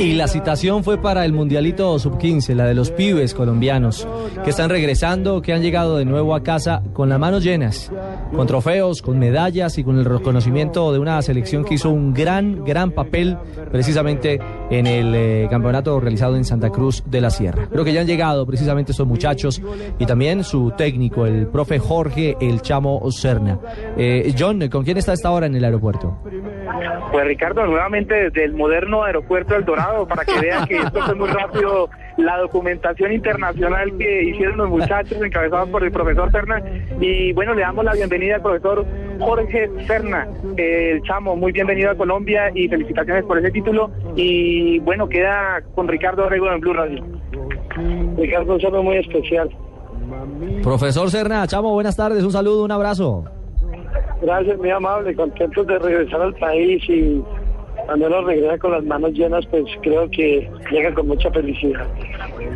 Y la citación fue para el Mundialito Sub-15, la de los pibes colombianos, que están regresando, que han llegado de nuevo a casa con las manos llenas, con trofeos, con medallas y con el reconocimiento de una selección que hizo un gran, gran papel precisamente en el eh, campeonato realizado en Santa Cruz de la Sierra. Creo que ya han llegado precisamente estos muchachos y también su técnico, el profe Jorge El Chamo Serna. Eh, John, ¿con quién está esta hora en el aeropuerto? Pues Ricardo, nuevamente desde el moderno aeropuerto El Dorado, para que vean que esto fue muy rápido, la documentación internacional que hicieron los muchachos encabezados por el profesor Serna. Y bueno, le damos la bienvenida al profesor Jorge Serna, el chamo, muy bienvenido a Colombia y felicitaciones por ese título. Y bueno, queda con Ricardo Arrego en Blue Radio. Ricardo, un saludo muy especial. Profesor Serna, chamo, buenas tardes, un saludo, un abrazo. Gracias, muy amable, contentos de regresar al país y cuando uno regresa con las manos llenas, pues creo que llega con mucha felicidad.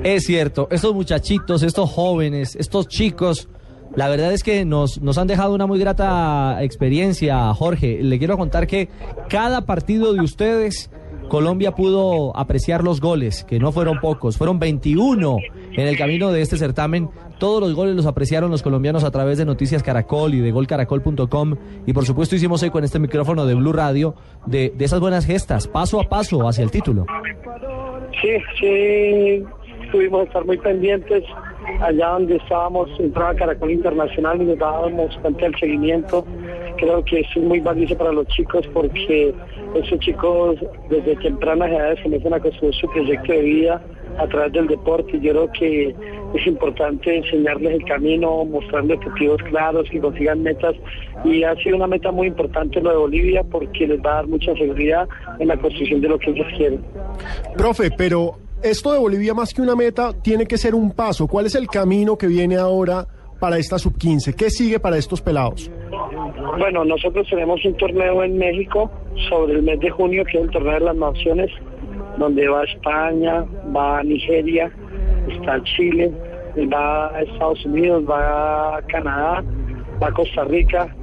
Es cierto, estos muchachitos, estos jóvenes, estos chicos, la verdad es que nos, nos han dejado una muy grata experiencia, Jorge. Le quiero contar que cada partido de ustedes, Colombia pudo apreciar los goles, que no fueron pocos, fueron 21 en el camino de este certamen. Todos los goles los apreciaron los colombianos a través de Noticias Caracol y de golcaracol.com. Y por supuesto hicimos eco en este micrófono de Blue Radio de, esas buenas gestas, paso a paso hacia el título. Sí, sí, tuvimos que estar muy pendientes allá donde estábamos, entraba Caracol Internacional y nos dábamos seguimiento. Creo que es muy valioso para los chicos porque esos chicos desde tempranas edades comienzan a construir su proyecto de vida a través del deporte. Yo creo que es importante enseñarles el camino, mostrarles objetivos claros, que consigan metas. Y ha sido una meta muy importante lo de Bolivia porque les va a dar mucha seguridad en la construcción de lo que ellos quieren. Profe, pero esto de Bolivia más que una meta tiene que ser un paso. ¿Cuál es el camino que viene ahora para esta sub-15? ¿Qué sigue para estos pelados? Bueno, nosotros tenemos un torneo en México sobre el mes de junio, que es el torneo de las naciones, donde va España, va Nigeria, está Chile, va a Estados Unidos, va a Canadá, va Costa Rica.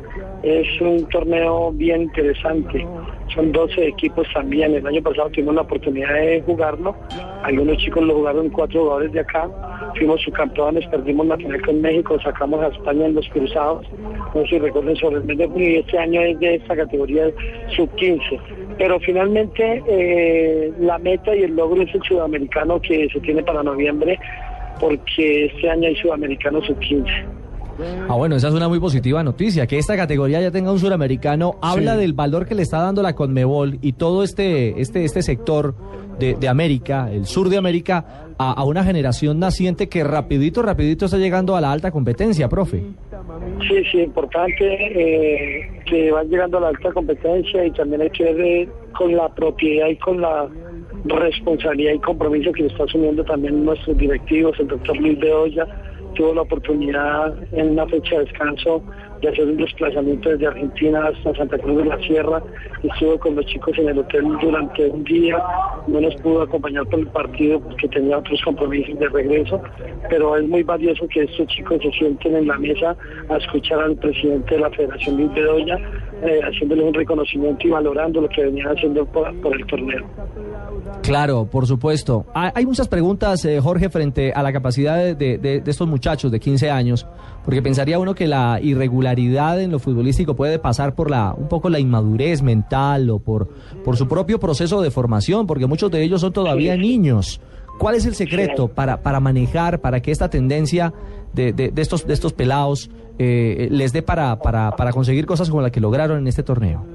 Es un torneo bien interesante. Son 12 equipos también. El año pasado tuvimos la oportunidad de jugarlo. Algunos chicos lo jugaron cuatro jugadores de acá. Fuimos subcampeones, perdimos la final con México, sacamos a España en los cruzados. No sé si recuerden sobre el mes de junio y este año es de esta categoría sub-15 pero finalmente eh, la meta y el logro es el sudamericano que se tiene para noviembre, porque este año hay sudamericano sub-15. Ah, bueno, esa es una muy positiva noticia. Que esta categoría ya tenga un suramericano habla del valor que le está dando la Conmebol y todo este, este, este sector de, de América, el sur de América, a, a, una generación naciente que rapidito, rapidito está llegando a la alta competencia, profe. Sí, sí, importante eh, que van llegando a la alta competencia y también hay que ver eh, con la propiedad y con la responsabilidad y compromiso que está asumiendo también nuestros directivos, el doctor Luis Bedoya tuvo la oportunidad en una fecha de descanso de hacer un desplazamiento desde Argentina hasta Santa Cruz de la Sierra. Estuvo con los chicos en el hotel durante un día, no nos pudo acompañar por el partido porque tenía otros compromisos de regreso, pero es muy valioso que estos chicos se sienten en la mesa a escuchar al presidente de la Federación Luis Bedoya, eh, haciéndole un reconocimiento y valorando lo que venían haciendo por, por el torneo. Claro, por supuesto. Hay muchas preguntas, eh, Jorge, frente a la capacidad de, de, de, estos muchachos de 15 años, porque pensaría uno que la irregularidad en lo futbolístico puede pasar por la un poco la inmadurez mental o por, por su propio proceso de formación, porque muchos de ellos son todavía niños. ¿Cuál es el secreto para, para manejar, para que esta tendencia de, de, de estos, de estos pelados eh, les dé para, para, para conseguir cosas como la que lograron en este torneo?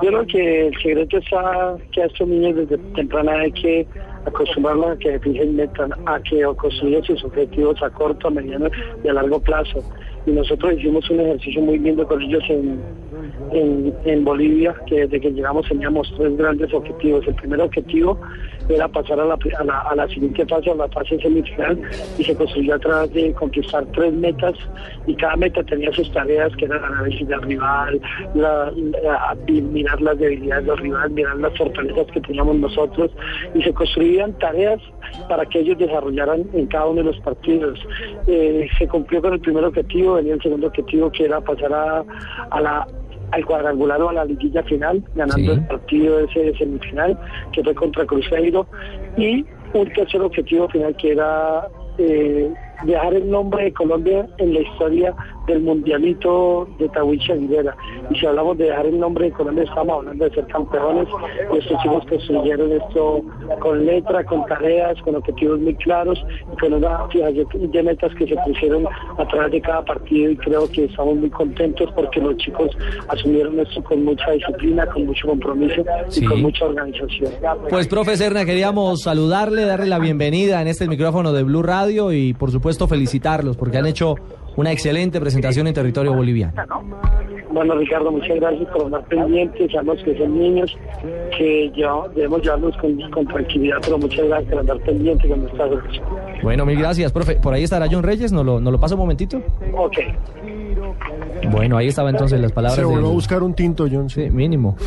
Yo creo que el secreto está que a estos niños desde temprana hay que acostumbrarlos a que fijen metas, a que construyan sus objetivos a corto, a mediano y a largo plazo. Y nosotros hicimos un ejercicio muy lindo con ellos en, en, Bolivia, que desde que llegamos teníamos tres grandes objetivos. El primer objetivo era pasar a la, a la, siguiente fase, a la fase semifinal, y se construyó a través de conquistar tres metas, y cada meta tenía sus tareas, que eran análisis del rival, mirar las debilidades del rival, mirar las fortalezas que teníamos nosotros, y se tareas para que ellos desarrollaran en cada uno de los partidos. Eh, se cumplió con el primer objetivo, venía el segundo objetivo que era pasar a, a la al cuadrangular o a la liguilla final, ganando Sí. el partido ese de semifinal, que fue contra Cruzeiro, y un tercer objetivo final que era eh, dejar el nombre de Colombia en la historia del mundialito de Tahuicha Rivera. Y si hablamos de dejar el nombre de Colombia, estamos hablando de ser campeones. Y estos chicos construyeron esto con letra, con tareas, con objetivos muy claros y con una fijación de metas que se pusieron a través de cada partido. Y creo que estamos muy contentos porque los chicos asumieron esto con mucha disciplina, con mucho compromiso Sí. y con mucha organización. Pues, profe Serna, queríamos saludarle, darle la bienvenida en este micrófono de Blue Radio y, por supuesto, felicitarlos porque han hecho una excelente presentación en territorio boliviano. Bueno, Ricardo, muchas gracias por andar pendientes. Sabemos que son niños que ya debemos llevarlos con, con tranquilidad, pero muchas gracias por andar pendientes con nuestras. Bueno, mil gracias, profe. ¿Por ahí estará John Reyes? ¿Nos lo, nos lo pasa un momentito? Ok. Bueno, ahí estaba entonces las palabras Se volvió a buscar un tinto, John. Sí, mínimo.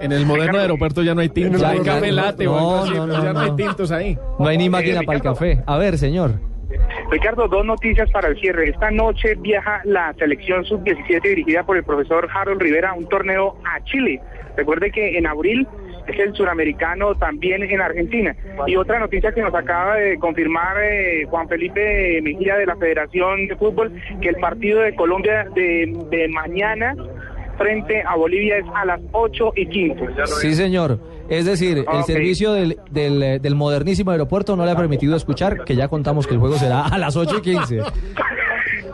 En el moderno aeropuerto ya no hay tintos. Ya, hay no, no, no, ya no hay no. tintos ahí. No hay ni máquina para el café. A ver, señor. Ricardo, dos noticias para el cierre. Esta noche viaja la selección sub-17 dirigida por el profesor Harold Rivera a un torneo a Chile. Recuerde que en abril es el suramericano también en Argentina. Y otra noticia que nos acaba de confirmar eh, Juan Felipe Mejía de la Federación de Fútbol, que el partido de Colombia de, de mañana frente a Bolivia es a las 8 y 15. Sí, señor. Es decir, el servicio del, del, del modernísimo aeropuerto no le ha permitido escuchar que ya contamos que el juego será a las 8 y 15.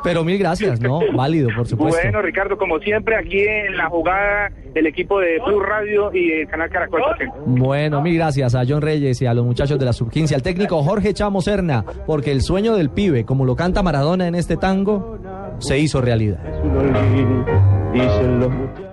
Pero mil gracias, ¿no? Válido, por supuesto. Bueno, Ricardo, como siempre, aquí en la jugada del equipo de Blue Radio y el canal Caracol. Bueno, mil gracias a John Reyes y a los muchachos de la sub-15, al técnico Jorge Chamo Serna, porque el sueño del pibe, como lo canta Maradona en este tango, se hizo realidad. Dicen los muchachos.